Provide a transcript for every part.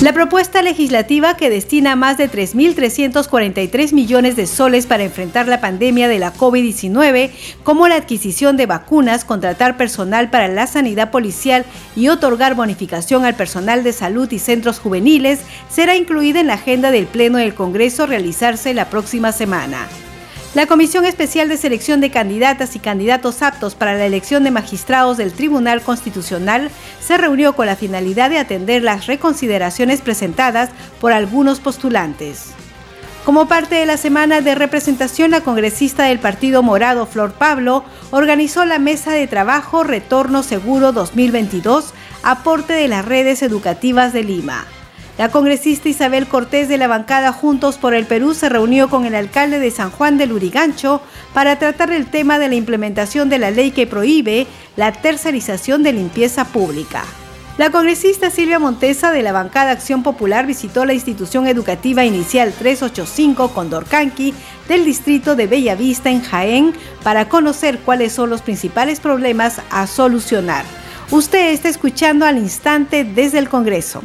La propuesta legislativa que destina más de 3.343 millones de soles para enfrentar la pandemia de la COVID-19, como la adquisición de vacunas, contratar personal para la sanidad policial y otorgar bonificación al personal de salud y centros juveniles, será incluida en la agenda del Pleno del Congreso realizarse la próxima semana. La Comisión Especial de Selección de Candidatas y Candidatos Aptos para la elección de magistrados del Tribunal Constitucional se reunió con la finalidad de atender las reconsideraciones presentadas por algunos postulantes. Como parte de la semana de representación, la congresista del Partido Morado, Flor Pablo, organizó la mesa de trabajo Retorno Seguro 2022, aporte de las redes educativas de Lima. La congresista Isabel Cortés de la bancada Juntos por el Perú se reunió con el alcalde de San Juan del Urigancho para tratar el tema de la implementación de la ley que prohíbe la tercerización de limpieza pública. La congresista Silvia Montesa de la bancada Acción Popular visitó la institución educativa inicial 385 Condorcanqui del distrito de Bellavista en Jaén para conocer cuáles son los principales problemas a solucionar. Usted está escuchando al instante desde el Congreso.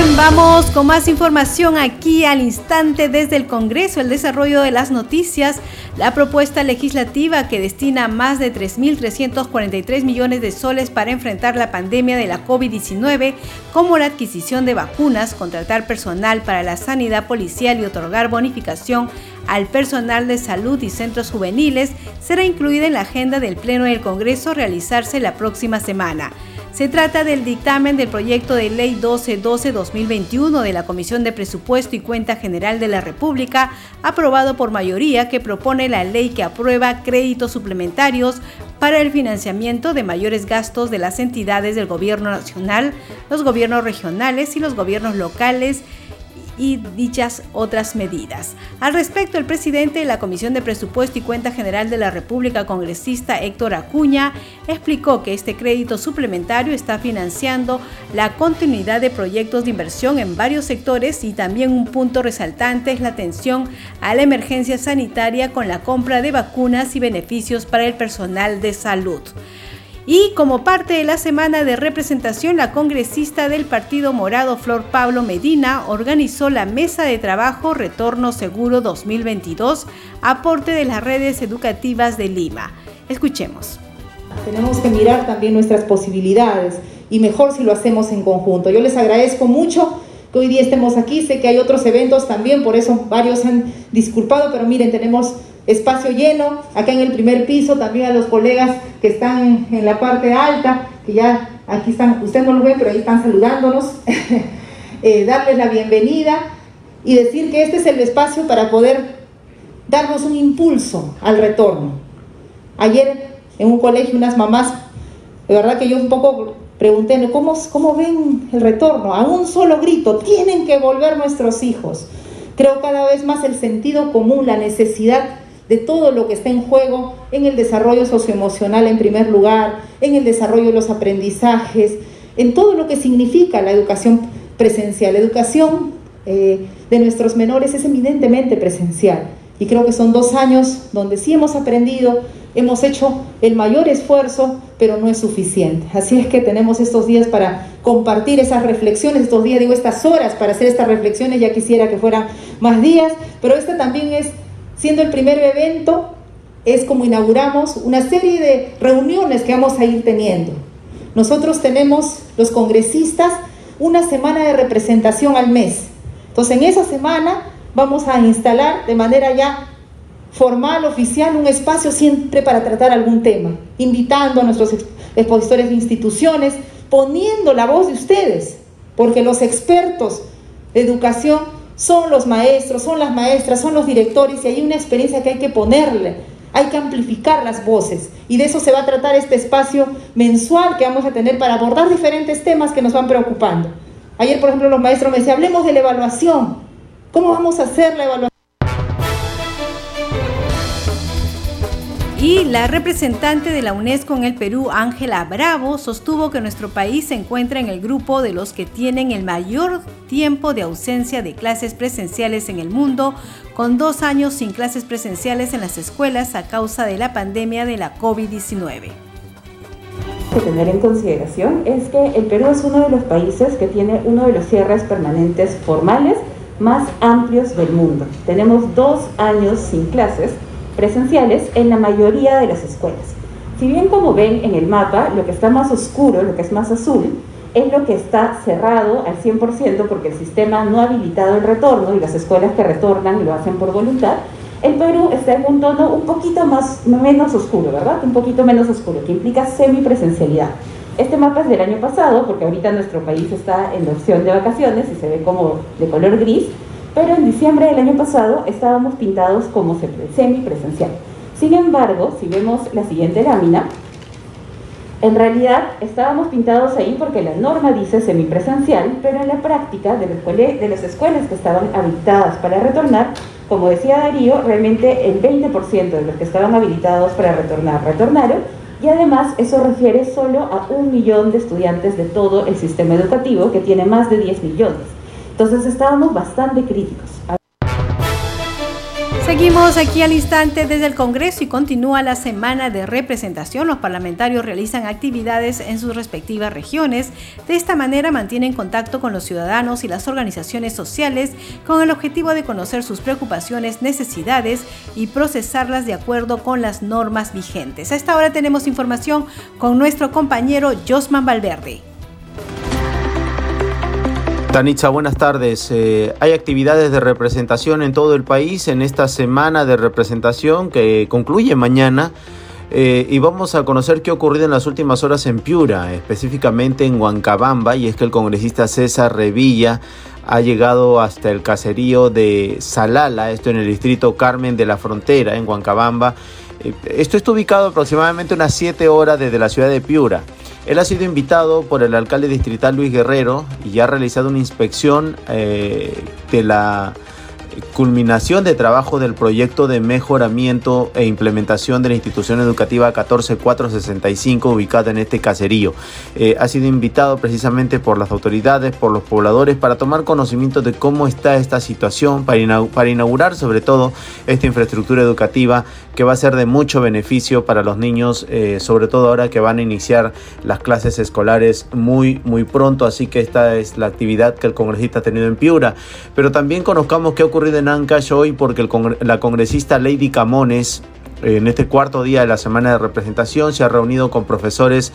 Bien, vamos con más información aquí al instante desde el Congreso, el desarrollo de las noticias, la propuesta legislativa que destina más de 3.343 millones de soles para enfrentar la pandemia de la COVID-19, como la adquisición de vacunas, contratar personal para la sanidad policial y otorgar bonificación al personal de salud y centros juveniles, será incluida en la agenda del Pleno del Congreso realizarse la próxima semana. Se trata del dictamen del proyecto de ley 1212-2021 de la Comisión de Presupuesto y Cuenta General de la República, aprobado por mayoría, que propone la ley que aprueba créditos suplementarios para el financiamiento de mayores gastos de las entidades del Gobierno Nacional, los gobiernos regionales y los gobiernos locales y dichas otras medidas. Al respecto, el presidente de la Comisión de Presupuesto y Cuenta General de la República, congresista Héctor Acuña, explicó que este crédito suplementario está financiando la continuidad de proyectos de inversión en varios sectores y también un punto resaltante es la atención a la emergencia sanitaria con la compra de vacunas y beneficios para el personal de salud. Y como parte de la semana de representación, la congresista del Partido Morado, Flor Pablo Medina, organizó la mesa de trabajo Retorno Seguro 2022, aporte de las redes educativas de Lima. Escuchemos. Tenemos que mirar también nuestras posibilidades y mejor si lo hacemos en conjunto. Yo les agradezco mucho que hoy día estemos aquí, sé que hay otros eventos también, por eso varios han disculpado, pero miren, tenemos espacio lleno, acá en el primer piso, también a los colegas que están en la parte alta, que ya aquí están, usted no lo ve, pero ahí están saludándonos, eh, darles la bienvenida y decir que este es el espacio para poder darnos un impulso al retorno. Ayer en un colegio unas mamás, de verdad que yo un poco pregunté, ¿cómo, cómo ven el retorno? A un solo grito, tienen que volver nuestros hijos. Creo cada vez más el sentido común, la necesidad de todo lo que está en juego en el desarrollo socioemocional en primer lugar, en el desarrollo de los aprendizajes, en todo lo que significa la educación presencial. La educación eh, de nuestros menores es eminentemente presencial y creo que son dos años donde sí hemos aprendido, hemos hecho el mayor esfuerzo, pero no es suficiente. Así es que tenemos estos días para compartir esas reflexiones, estos días, digo, estas horas para hacer estas reflexiones, ya quisiera que fueran más días, pero este también es siendo el primer evento, es como inauguramos una serie de reuniones que vamos a ir teniendo. Nosotros tenemos, los congresistas, una semana de representación al mes. Entonces, en esa semana vamos a instalar de manera ya formal, oficial, un espacio siempre para tratar algún tema, invitando a nuestros expositores de instituciones, poniendo la voz de ustedes, porque los expertos de educación son los maestros, son las maestras, son los directores y hay una experiencia que hay que ponerle, hay que amplificar las voces y de eso se va a tratar este espacio mensual que vamos a tener para abordar diferentes temas que nos van preocupando. Ayer, por ejemplo, los maestros me decían, hablemos de la evaluación. ¿Cómo vamos a hacer la evaluación? Y la representante de la UNESCO en el Perú, Ángela Bravo, sostuvo que nuestro país se encuentra en el grupo de los que tienen el mayor tiempo de ausencia de clases presenciales en el mundo, con dos años sin clases presenciales en las escuelas a causa de la pandemia de la COVID-19 que tener en consideración es que el Perú es uno de los países que tiene uno de los cierres permanentes formales más amplios del mundo. Tenemos dos años sin clases presenciales en la mayoría de las escuelas. Si bien como ven en el mapa, lo que está más oscuro, lo que es más azul, es lo que está cerrado al 100% porque el sistema no ha habilitado el retorno y las escuelas que retornan lo hacen por voluntad. El Perú está en un tono un poquito más, menos oscuro, ¿verdad? Un poquito menos oscuro, que implica semipresencialidad. Este mapa es del año pasado, porque ahorita nuestro país está en la opción de vacaciones y se ve como de color gris, pero en diciembre del año pasado estábamos pintados como semipresencial. Sin embargo, si vemos la siguiente lámina, en realidad estábamos pintados ahí porque la norma dice semipresencial, pero en la práctica de, las escuelas que estaban habilitadas para retornar, como decía Darío, realmente el 20% de los que estaban habilitados para retornar retornaron y además eso refiere solo a un millón de estudiantes de todo el sistema educativo que tiene más de 10 millones. Entonces estábamos bastante críticos. Seguimos aquí al instante desde el Congreso y continúa la semana de representación. Los parlamentarios realizan actividades en sus respectivas regiones. De esta manera mantienen contacto con los ciudadanos y las organizaciones sociales con el objetivo de conocer sus preocupaciones, necesidades y procesarlas de acuerdo con las normas vigentes. A esta hora tenemos información con nuestro compañero Josman Valverde. Tanitza, buenas tardes. Eh, hay actividades de representación en todo el país en esta semana de representación que concluye mañana. Eh, y vamos a conocer qué ha ocurrido en las últimas horas en Piura, específicamente en Huancabamba, y es que el congresista César Revilla ha llegado hasta el caserío de Salala, esto en el distrito Carmen de la Frontera, en Huancabamba. Eh, esto está ubicado aproximadamente unas 7 horas desde la ciudad de Piura. Él ha sido invitado por el alcalde distrital Luis Guerrero y ha realizado una inspección eh, de la culminación de trabajo del proyecto de mejoramiento e implementación de la institución educativa 14465 ubicada en este caserío. Eh, ha sido invitado precisamente por las autoridades, por los pobladores, para tomar conocimiento de cómo está esta situación, para, inaugurar sobre todo esta infraestructura educativa que va a ser de mucho beneficio para los niños, eh, sobre todo ahora que van a iniciar las clases escolares muy, muy pronto. Así que esta es la actividad que el congresista ha tenido en Piura. Pero también conozcamos qué ha ocurrido en Ancash hoy porque la congresista Lady Camones en este cuarto día de la semana de representación se ha reunido con profesores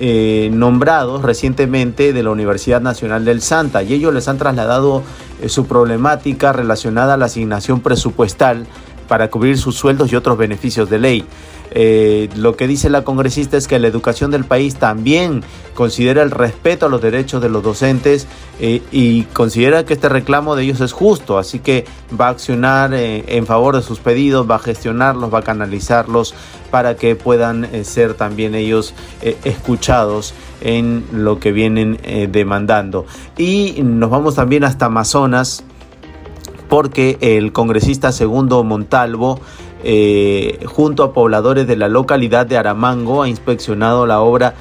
eh, nombrados recientemente de la Universidad Nacional del Santa y ellos les han trasladado eh, su problemática relacionada a la asignación presupuestal para cubrir sus sueldos y otros beneficios de ley. Eh, lo que dice la congresista es que la educación del país también considera el respeto a los derechos de los docentes eh, y considera que este reclamo de ellos es justo, así que va a accionar eh, en favor de sus pedidos, va a gestionarlos, va a canalizarlos para que puedan ser también ellos escuchados en lo que vienen demandando. Y nos vamos también hasta Amazonas porque el congresista segundo Montalvo, eh, junto a pobladores de la localidad de Aramango, ha inspeccionado la obra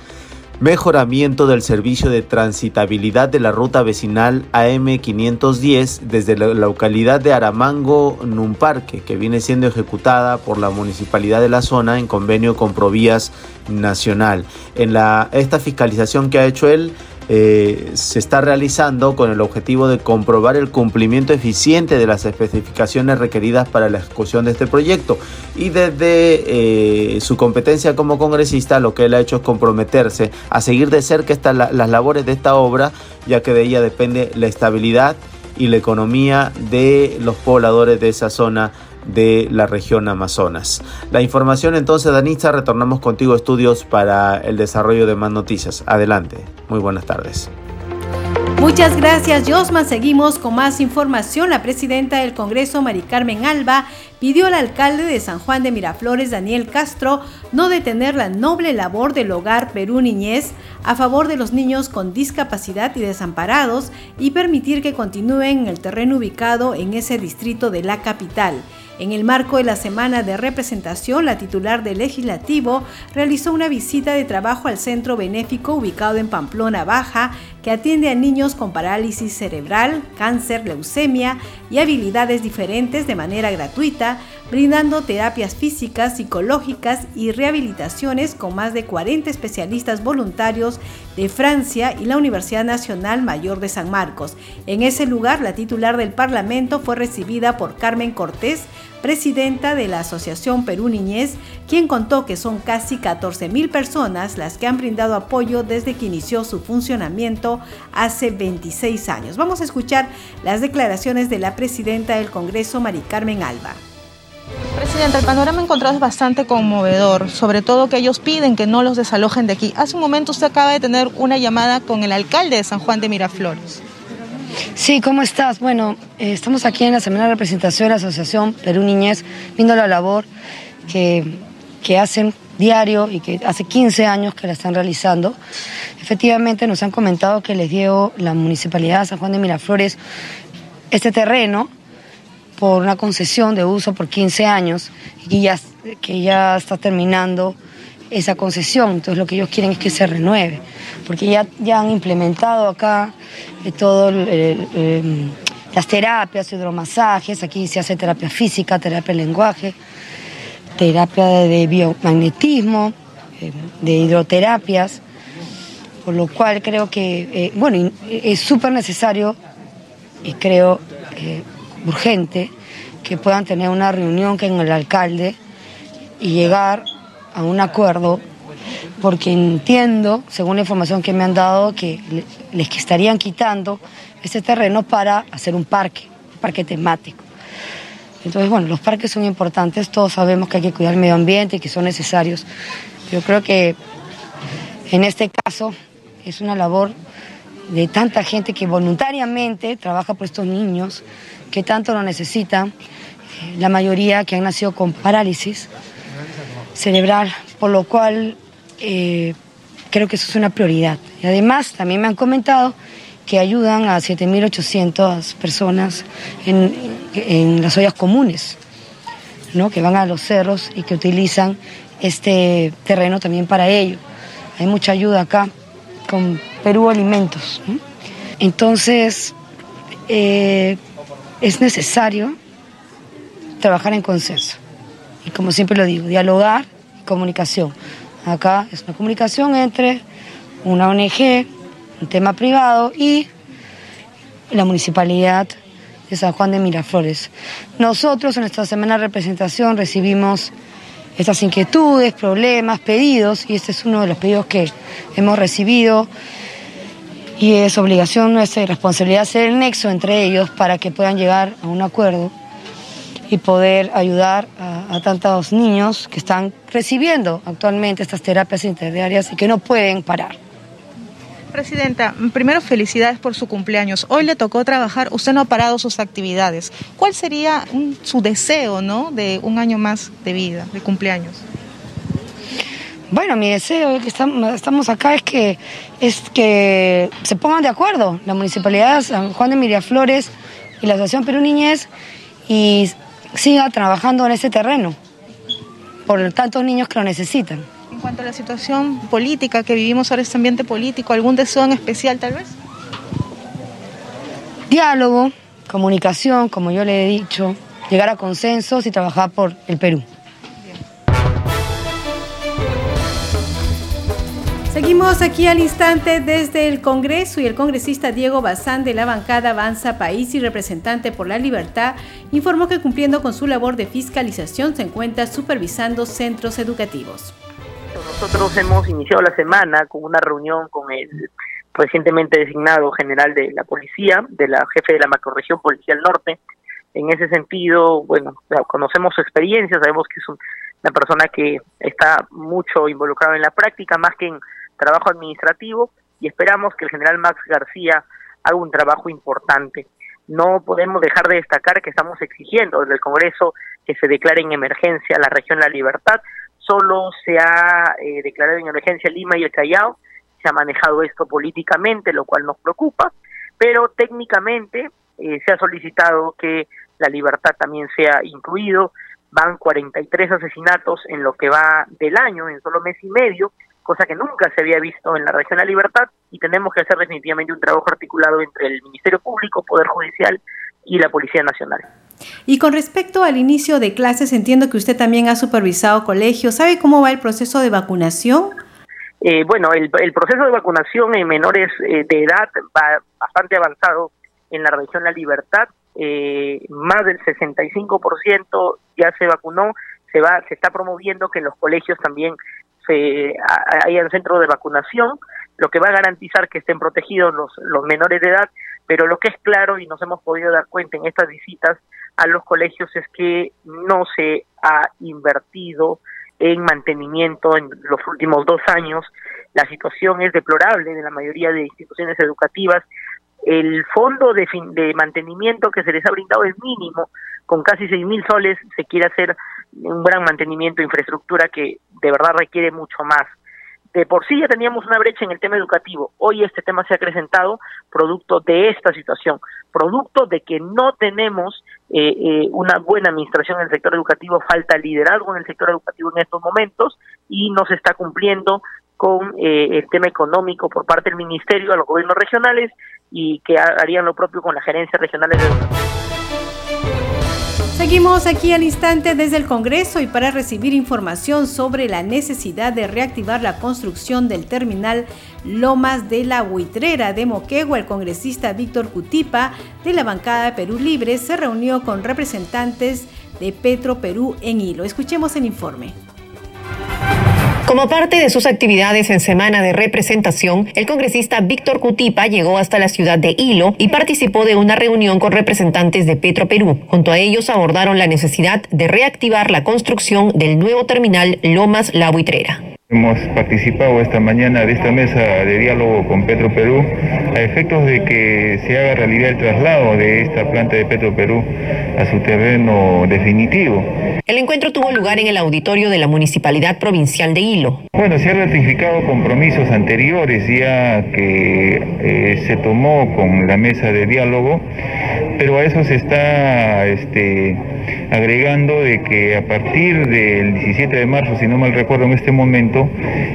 Mejoramiento del servicio de transitabilidad de la ruta vecinal AM510 desde la localidad de Aramango Numparque, que viene siendo ejecutada por la municipalidad de la zona en convenio con Provías Nacional. En la, esta fiscalización que ha hecho él, eh, se está realizando con el objetivo de comprobar el cumplimiento eficiente de las especificaciones requeridas para la ejecución de este proyecto. Y desde eh, su competencia como congresista lo que él ha hecho es comprometerse a seguir de cerca las labores de esta obra ya que de ella depende la estabilidad y la economía de los pobladores de esa zona de la región Amazonas. La información entonces, Danitza, retornamos contigo estudios para el desarrollo de más noticias. Adelante, muy buenas tardes. Muchas gracias, Josman. Seguimos con más información. La presidenta del Congreso, Mari Carmen Alba, pidió al alcalde de San Juan de Miraflores, Daniel Castro, no detener la noble labor del hogar Perú Niñez a favor de los niños con discapacidad y desamparados y permitir que continúen en el terreno ubicado en ese distrito de la capital. En el marco de la semana de representación, la titular del legislativo realizó una visita de trabajo al centro benéfico ubicado en Pamplona Baja, que atiende a niños con parálisis cerebral, cáncer, leucemia y habilidades diferentes de manera gratuita, brindando terapias físicas, psicológicas y rehabilitaciones con más de 40 especialistas voluntarios de Francia y la Universidad Nacional Mayor de San Marcos. En ese lugar, la titular del Parlamento fue recibida por Carmen Cortés, presidenta de la Asociación Perú Niñez, quien contó que son casi 14.000 personas las que han brindado apoyo desde que inició su funcionamiento hace 26 años. Vamos a escuchar las declaraciones de la presidenta del Congreso, Mari Carmen Alba. Presidenta, el panorama encontrado es bastante conmovedor, sobre todo que ellos piden que no los desalojen de aquí. Hace un momento usted acaba de tener una llamada con el alcalde de San Juan de Miraflores. Sí, ¿cómo estás? Bueno, eh, estamos aquí en la semana de representación de la Asociación Perú Niñez, viendo la labor que, que hacen diario y que hace 15 años que la están realizando. Efectivamente nos han comentado que les dio la Municipalidad de San Juan de Miraflores este terreno por una concesión de uso por 15 años y ya, que ya está terminando esa concesión. Entonces lo que ellos quieren es que se renueve, porque ya, ya han implementado acá eh, todo em, las terapias, hidromasajes, aquí se hace terapia física, terapia de lenguaje, terapia de, biomagnetismo, em, de hidroterapias, por lo cual creo que, eh, bueno, es súper necesario y creo eh, urgente que puedan tener una reunión con el alcalde y llegar a un acuerdo, porque entiendo, según la información que me han dado, que les estarían quitando ese terreno para hacer un parque, un parque temático. Entonces, bueno, los parques son importantes, todos sabemos que hay que cuidar el medio ambiente y que son necesarios. Yo creo que en este caso es una labor de tanta gente que voluntariamente trabaja por estos niños que tanto lo necesitan, la mayoría que han nacido con parálisis, celebrar, por lo cual eh, creo que eso es una prioridad. Y además también me han comentado que ayudan a 7.800 personas en, las ollas comunes, ¿no? que van a los cerros y que utilizan este terreno también para ello. Hay mucha ayuda acá con Perú Alimentos. Entonces, eh, es necesario trabajar en consenso y como siempre lo digo, dialogar y comunicación. Acá es una comunicación entre una ONG, un tema privado y la municipalidad de San Juan de Miraflores. Nosotros en esta semana de representación recibimos estas inquietudes, problemas, pedidos, y este es uno de los pedidos que hemos recibido. Y es obligación nuestra y responsabilidad hacer el nexo entre ellos para que puedan llegar a un acuerdo y poder ayudar a, tantos niños que están recibiendo actualmente estas terapias interdiarias y que no pueden parar. Presidenta, primero felicidades por su cumpleaños. Hoy le tocó trabajar, usted no ha parado sus actividades. ¿Cuál sería su deseo ¿no? de un año más de vida, de cumpleaños? Bueno, mi deseo, que estamos acá, es que, es que se pongan de acuerdo la Municipalidad de San Juan de Miraflores y la Asociación Perú Niñez y siga trabajando en ese terreno por tantos niños que lo necesitan. En cuanto a la situación política que vivimos ahora, este ambiente político, ¿algún deseo en especial tal vez? Diálogo, comunicación, como yo le he dicho, llegar a consensos y trabajar por el Perú. Seguimos aquí al instante desde el Congreso y el congresista Diego Bazán de la bancada Avanza País y representante por la libertad informó que cumpliendo con su labor de fiscalización se encuentra supervisando centros educativos. Nosotros hemos iniciado la semana con una reunión con el recientemente designado general de la policía, de la jefe de la macroregión policial norte. En ese sentido, bueno, conocemos su experiencia, sabemos que es una persona que está mucho involucrado en la práctica, más que en trabajo administrativo y esperamos que el general Max García haga un trabajo importante. No podemos dejar de destacar que estamos exigiendo desde el Congreso que se declare en emergencia la región La Libertad. Solo se ha eh, declarado en emergencia Lima y el Callao. Se ha manejado esto políticamente, lo cual nos preocupa, pero técnicamente eh, se ha solicitado que la libertad también sea incluido. Van 43 asesinatos en lo que va del año, en solo mes y medio, cosa que nunca se había visto en la región la libertad y tenemos que hacer definitivamente un trabajo articulado entre el Ministerio Público, Poder Judicial y la Policía Nacional. Y con respecto al inicio de clases, entiendo que usted también ha supervisado colegios. ¿Sabe cómo va el proceso de vacunación? Eh, bueno, el, proceso de vacunación en menores eh, de edad va bastante avanzado en la región La Libertad. Eh, más del 65% ya se vacunó. Se va, se está promoviendo que en los colegios también se haya centro de vacunación, lo que va a garantizar que estén protegidos los, menores de edad, pero lo que es claro y nos hemos podido dar cuenta en estas visitas a los colegios es que no se ha invertido en mantenimiento en los últimos dos años. La situación es deplorable de la mayoría de instituciones educativas. El fondo de, de mantenimiento que se les ha brindado es mínimo, con casi seis mil soles se quiere hacer un gran mantenimiento de infraestructura que de verdad requiere mucho más. De por sí ya teníamos una brecha en el tema educativo. Hoy este tema se ha acrecentado producto de esta situación, producto de que no tenemos eh, eh, una buena administración en el sector educativo, falta liderazgo en el sector educativo en estos momentos y no se está cumpliendo con eh, el tema económico por parte del ministerio a los gobiernos regionales y que harían lo propio con las gerencias regionales de educación. Seguimos aquí al instante desde el Congreso y para recibir información sobre la necesidad de reactivar la construcción del terminal Lomas de la Huitrera de Moquegua, el congresista Víctor Cutipa de la bancada de Perú Libre se reunió con representantes de Petro Perú en Hilo. Escuchemos el informe. Como parte de sus actividades en semana de representación, el congresista Víctor Cutipa llegó hasta la ciudad de Hilo y participó de una reunión con representantes de Petro Perú. Junto a ellos abordaron la necesidad de reactivar la construcción del nuevo terminal Lomas La Buitrera. Hemos participado esta mañana de esta mesa de diálogo con Petro Perú a efectos de que se haga realidad el traslado de esta planta de Petro Perú a su terreno definitivo. El encuentro tuvo lugar en el auditorio de la Municipalidad Provincial de Hilo. Bueno, se han ratificado compromisos anteriores ya que eh, se tomó con la mesa de diálogo, pero a eso se está este, agregando de que a partir del 17 de marzo, si no mal recuerdo en este momento,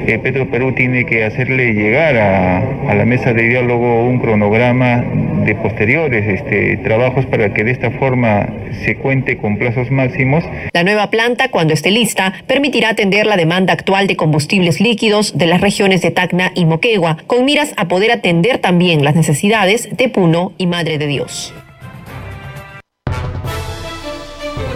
eh, Petro Perú tiene que hacerle llegar a, la mesa de diálogo un cronograma de posteriores este, trabajos para que de esta forma se cuente con plazos máximos. La nueva planta, cuando esté lista, permitirá atender la demanda actual de combustibles líquidos de las regiones de Tacna y Moquegua, con miras a poder atender también las necesidades de Puno y Madre de Dios.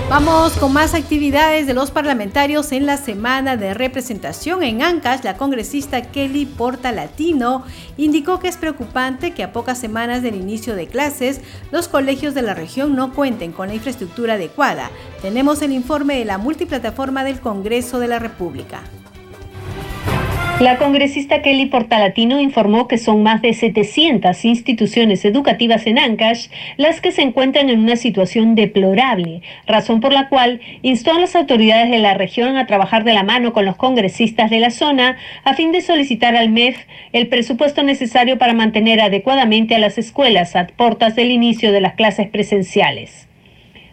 Vamos con más actividades de los parlamentarios en la semana de representación en Ancash. La congresista Kelly Porta Latino indicó que es preocupante que a pocas semanas del inicio de clases los colegios de la región no cuenten con la infraestructura adecuada. Tenemos el informe de la multiplataforma del Congreso de la República. La congresista Kelly Portalatino informó que son más de 700 instituciones educativas en Ancash las que se encuentran en una situación deplorable, razón por la cual instó a las autoridades de la región a trabajar de la mano con los congresistas de la zona a fin de solicitar al MEF el presupuesto necesario para mantener adecuadamente a las escuelas a portas del inicio de las clases presenciales.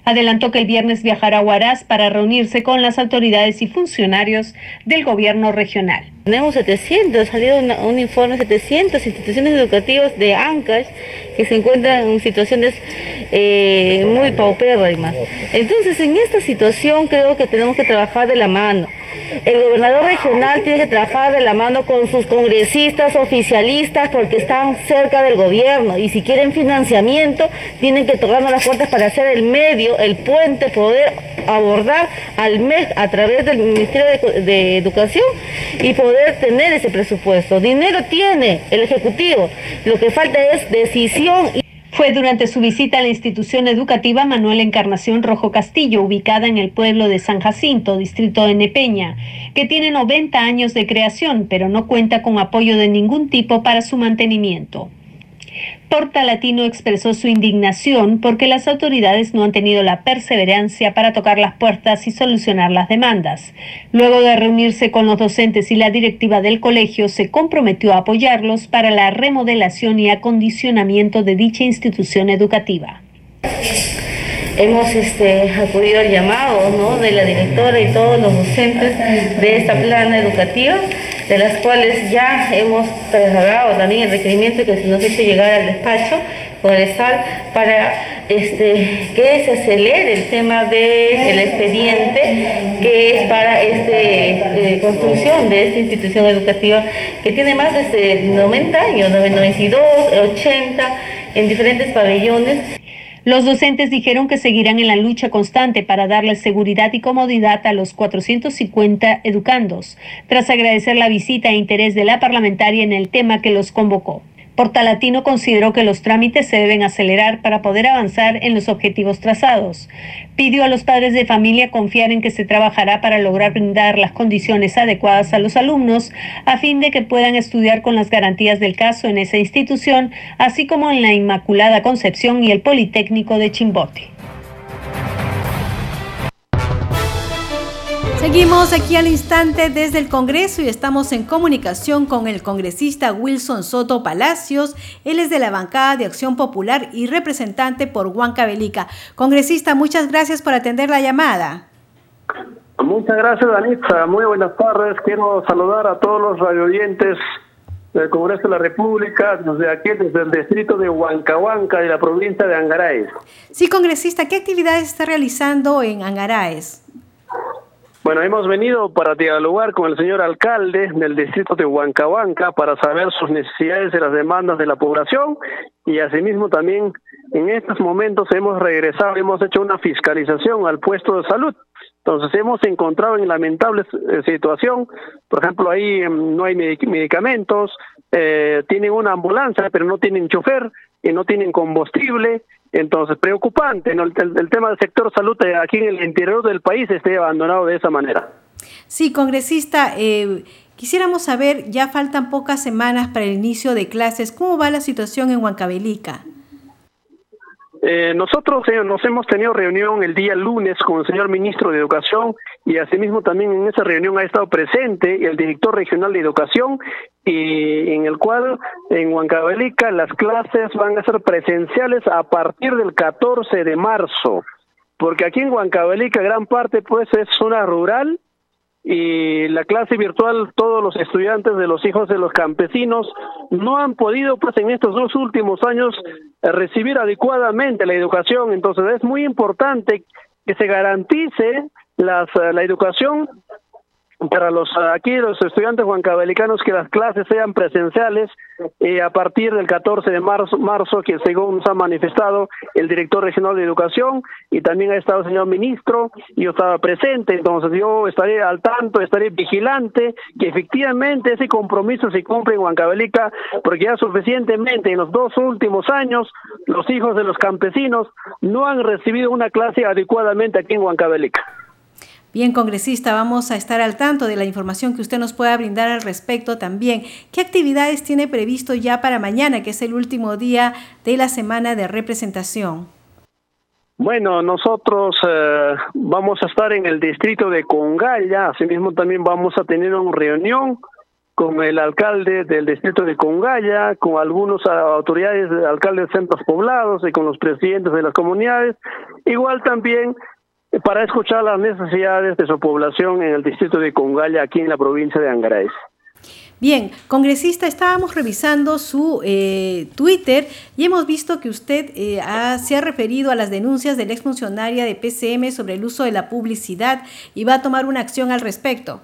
Adelantó que el viernes viajará a Huaraz para reunirse con las autoridades y funcionarios del gobierno regional. Tenemos 700, ha salido un informe de 700 instituciones educativas de Ancash que se encuentran en situaciones eh, muy paupérrimas. Entonces, en esta situación creo que tenemos que trabajar de la mano. El gobernador regional tiene que trabajar de la mano con sus congresistas oficialistas porque están cerca del gobierno y si quieren financiamiento tienen que tocarnos las puertas para hacer el medio, el puente, poder abordar al mes a través del Ministerio de, Educación y poder tener ese presupuesto. Dinero tiene el Ejecutivo, lo que falta es decisión. Fue durante su visita a la institución educativa Manuel Encarnación Rojo Castillo, ubicada en el pueblo de San Jacinto, distrito de Nepeña, que tiene 90 años de creación, pero no cuenta con apoyo de ningún tipo para su mantenimiento. Portalatino expresó su indignación porque las autoridades no han tenido la perseverancia para tocar las puertas y solucionar las demandas. Luego de reunirse con los docentes y la directiva del colegio, se comprometió a apoyarlos para la remodelación y acondicionamiento de dicha institución educativa. Hemos este, acudido al llamado de la directora y todos los docentes de esta plana educativa de las cuales ya hemos trasladado también el requerimiento que se nos hizo llegar al despacho forestal para este, que se acelere el tema del expediente que es para este, construcción de esta institución educativa que tiene más de 90 años, 92, 80, en diferentes pabellones. Los docentes dijeron que seguirán en la lucha constante para darle seguridad y comodidad a los 450 educandos, tras agradecer la visita e interés de la parlamentaria en el tema que los convocó. Portalatino consideró que los trámites se deben acelerar para poder avanzar en los objetivos trazados. Pidió a los padres de familia confiar en que se trabajará para lograr brindar las condiciones adecuadas a los alumnos a fin de que puedan estudiar con las garantías del caso en esa institución, así como en la Inmaculada Concepción y el Politécnico de Chimbote. Seguimos aquí al instante desde el Congreso y estamos en comunicación con el congresista Wilson Soto Palacios. Él es de la bancada de Acción Popular y representante por Huancavelica. Congresista, muchas gracias por atender la llamada. Muchas gracias, Danitza. Muy buenas tardes. Quiero saludar a todos los radioyentes del Congreso de la República, desde aquí, desde el distrito de Huancahuanca, de la provincia de Angaraes. Sí, congresista, ¿qué actividades está realizando en Angaraes? Bueno, hemos venido para dialogar con el señor alcalde del distrito de Huancahuanca para saber sus necesidades y las demandas de la población. Y asimismo también en estos momentos hemos regresado, hemos hecho una fiscalización al puesto de salud. Entonces hemos encontrado en lamentable eh, situación, por ejemplo, ahí em, no hay medicamentos, eh, tienen una ambulancia pero no tienen chofer y no tienen combustible entonces, preocupante, ¿no? el, tema del sector salud eh, aquí en el interior del país esté abandonado de esa manera. Sí, congresista, eh, quisiéramos saber, ya faltan pocas semanas para el inicio de clases, ¿cómo va la situación en Huancavelica? Eh, nosotros eh, nos hemos tenido reunión el día lunes con el señor ministro de Educación y asimismo también en esa reunión ha estado presente el director regional de Educación y en el cual en Huancavelica las clases van a ser presenciales a partir del 14 de marzo, porque aquí en Huancavelica gran parte pues es zona rural y la clase virtual, todos los estudiantes de los hijos de los campesinos no han podido, pues en estos dos últimos años, eh, recibir adecuadamente la educación. Entonces es muy importante que se garantice las, eh, la educación para los aquí los estudiantes huancavelicanos que las clases sean presenciales eh, a partir del 14 de marzo, marzo que según nos ha manifestado el director regional de educación y también ha estado el señor ministro yo estaba presente entonces yo estaré al tanto estaré vigilante que efectivamente ese compromiso se cumple en Huancavelica porque ya suficientemente en los dos últimos años los hijos de los campesinos no han recibido una clase adecuadamente aquí en Huancavelica. Bien, congresista, vamos a estar al tanto de la información que usted nos pueda brindar al respecto también. ¿Qué actividades tiene previsto ya para mañana, que es el último día de la semana de representación? Bueno, nosotros eh, vamos a estar en el distrito de Congalla, asimismo también vamos a tener una reunión con el alcalde del distrito de Congalla, con algunas autoridades, alcaldes de centros poblados y con los presidentes de las comunidades. Igual también para escuchar las necesidades de su población en el distrito de Congalla, aquí en la provincia de Angaraes. Bien, congresista, estábamos revisando su eh, Twitter y hemos visto que usted eh, se ha referido a las denuncias de la exfuncionaria de PCM sobre el uso de la publicidad y va a tomar una acción al respecto.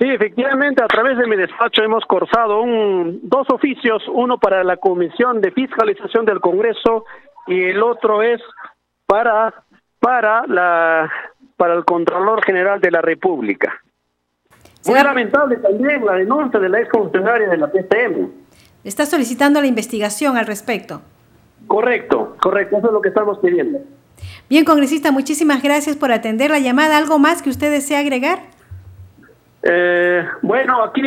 Sí, efectivamente, a través de mi despacho hemos cursado un, dos oficios, uno para la Comisión de Fiscalización del Congreso y el otro es para para la para el Contralor General de la República. Muy lamentable también la denuncia de la ex funcionaria de la PCM. Está solicitando la investigación al respecto. Correcto, correcto, eso es lo que estamos pidiendo. Bien, congresista, muchísimas gracias por atender la llamada. ¿Algo más que usted desea agregar? Eh, bueno, aquí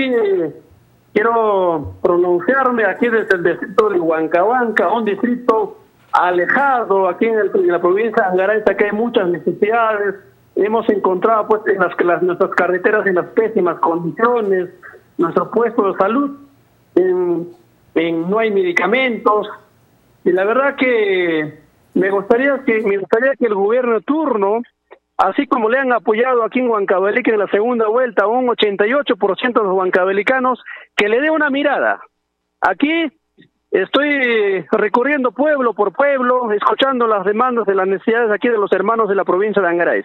quiero pronunciarme aquí desde el distrito de Huancabanca, un distrito alejado aquí en, la provincia de Angaray, que hay muchas necesidades. Hemos encontrado pues en las, nuestras carreteras en las pésimas condiciones, nuestros puestos de salud, no hay medicamentos. Y la verdad que me gustaría que me gustaría que el gobierno de turno así como le han apoyado aquí en Huancavelica en la segunda vuelta un 88% de los huancavelicanos, que le dé una mirada. Aquí estoy recorriendo pueblo por pueblo, escuchando las demandas de las necesidades aquí de los hermanos de la provincia de Angaray.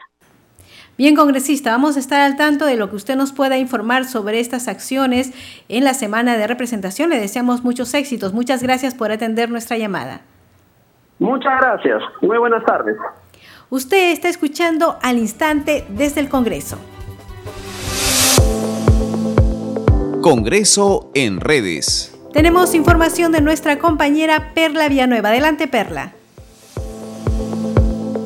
Bien, congresista, vamos a estar al tanto de lo que usted nos pueda informar sobre estas acciones en la semana de representación. Le deseamos muchos éxitos. Muchas gracias por atender nuestra llamada. Muchas gracias. Muy buenas tardes. Usted está escuchando al instante desde el Congreso. Congreso en redes. Tenemos información de nuestra compañera Perla Villanueva. Adelante, Perla.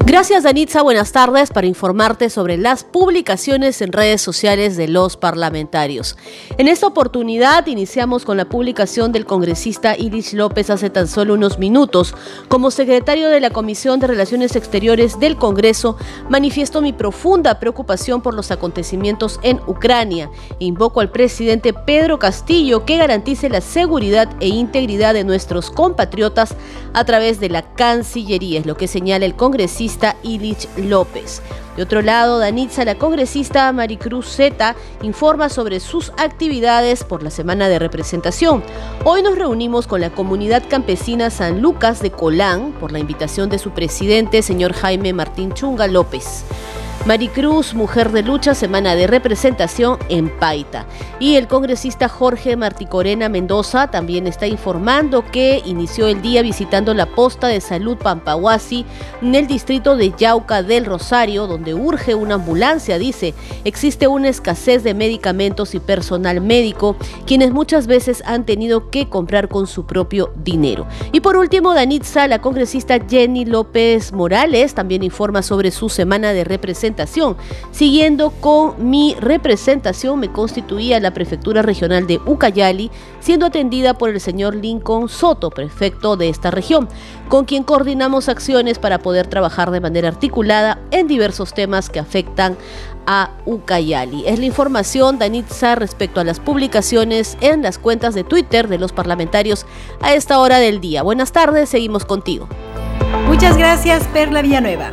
Gracias Danitza, buenas tardes para informarte sobre las publicaciones en redes sociales de los parlamentarios. En esta oportunidad iniciamos con la publicación del congresista Iris López hace tan solo unos minutos. Como secretario de la Comisión de Relaciones Exteriores del Congreso, manifiesto mi profunda preocupación por los acontecimientos en Ucrania invoco al presidente Pedro Castillo que garantice la seguridad e integridad de nuestros compatriotas a través de la Cancillería, es lo que señala el congresista Ilich López. De otro lado, Danitza, la congresista Maricruz Zeta, informa sobre sus actividades por la semana de representación. Hoy nos reunimos con la comunidad campesina San Lucas de Colán por la invitación de su presidente, señor Jaime Martín Chunga López. Maricruz, Mujer de Lucha, semana de representación en Paita. Y el congresista Jorge Marticorena Mendoza también está informando que inició el día visitando la posta de salud Pampahuasi en el distrito de Yauca del Rosario, donde urge una ambulancia, dice. Existe una escasez de medicamentos y personal médico, quienes muchas veces han tenido que comprar con su propio dinero. Y por último, Danitza, la congresista Jenny López Morales, también informa sobre su semana de Siguiendo con mi representación, me constituía la prefectura regional de Ucayali, siendo atendida por el señor Lincoln Soto, prefecto de esta región, con quien coordinamos acciones para poder trabajar de manera articulada en diversos temas que afectan a Ucayali. Es la información, Danitza, respecto a las publicaciones en las cuentas de Twitter de los parlamentarios a esta hora del día. Buenas tardes, seguimos contigo. Muchas gracias, Perla Villanueva.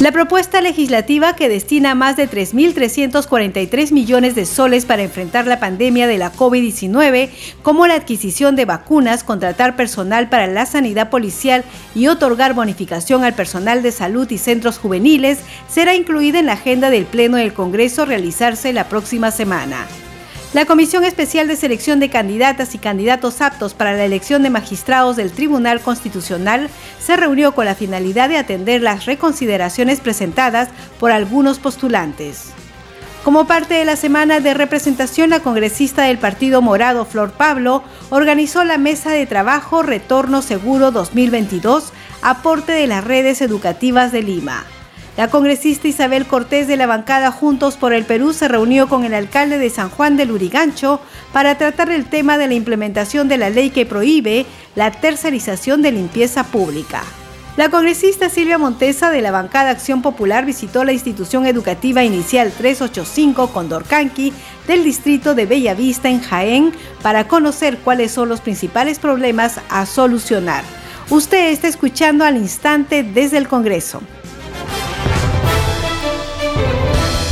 La propuesta legislativa que destina más de 3.343 millones de soles para enfrentar la pandemia de la COVID-19, como la adquisición de vacunas, contratar personal para la sanidad policial y otorgar bonificación al personal de salud y centros juveniles, será incluida en la agenda del Pleno del Congreso realizarse la próxima semana. La Comisión Especial de Selección de Candidatas y Candidatos Aptos para la elección de magistrados del Tribunal Constitucional se reunió con la finalidad de atender las reconsideraciones presentadas por algunos postulantes. Como parte de la semana de representación, la congresista del Partido Morado, Flor Pablo, organizó la mesa de trabajo Retorno Seguro 2022, aporte de las redes educativas de Lima. La congresista Isabel Cortés de la bancada Juntos por el Perú se reunió con el alcalde de San Juan del Urigancho para tratar el tema de la implementación de la ley que prohíbe la tercerización de limpieza pública. La congresista Silvia Montesa de la bancada Acción Popular visitó la institución educativa inicial 385 Condorcanqui del distrito de Bellavista en Jaén para conocer cuáles son los principales problemas a solucionar. Usted está escuchando al instante desde el Congreso.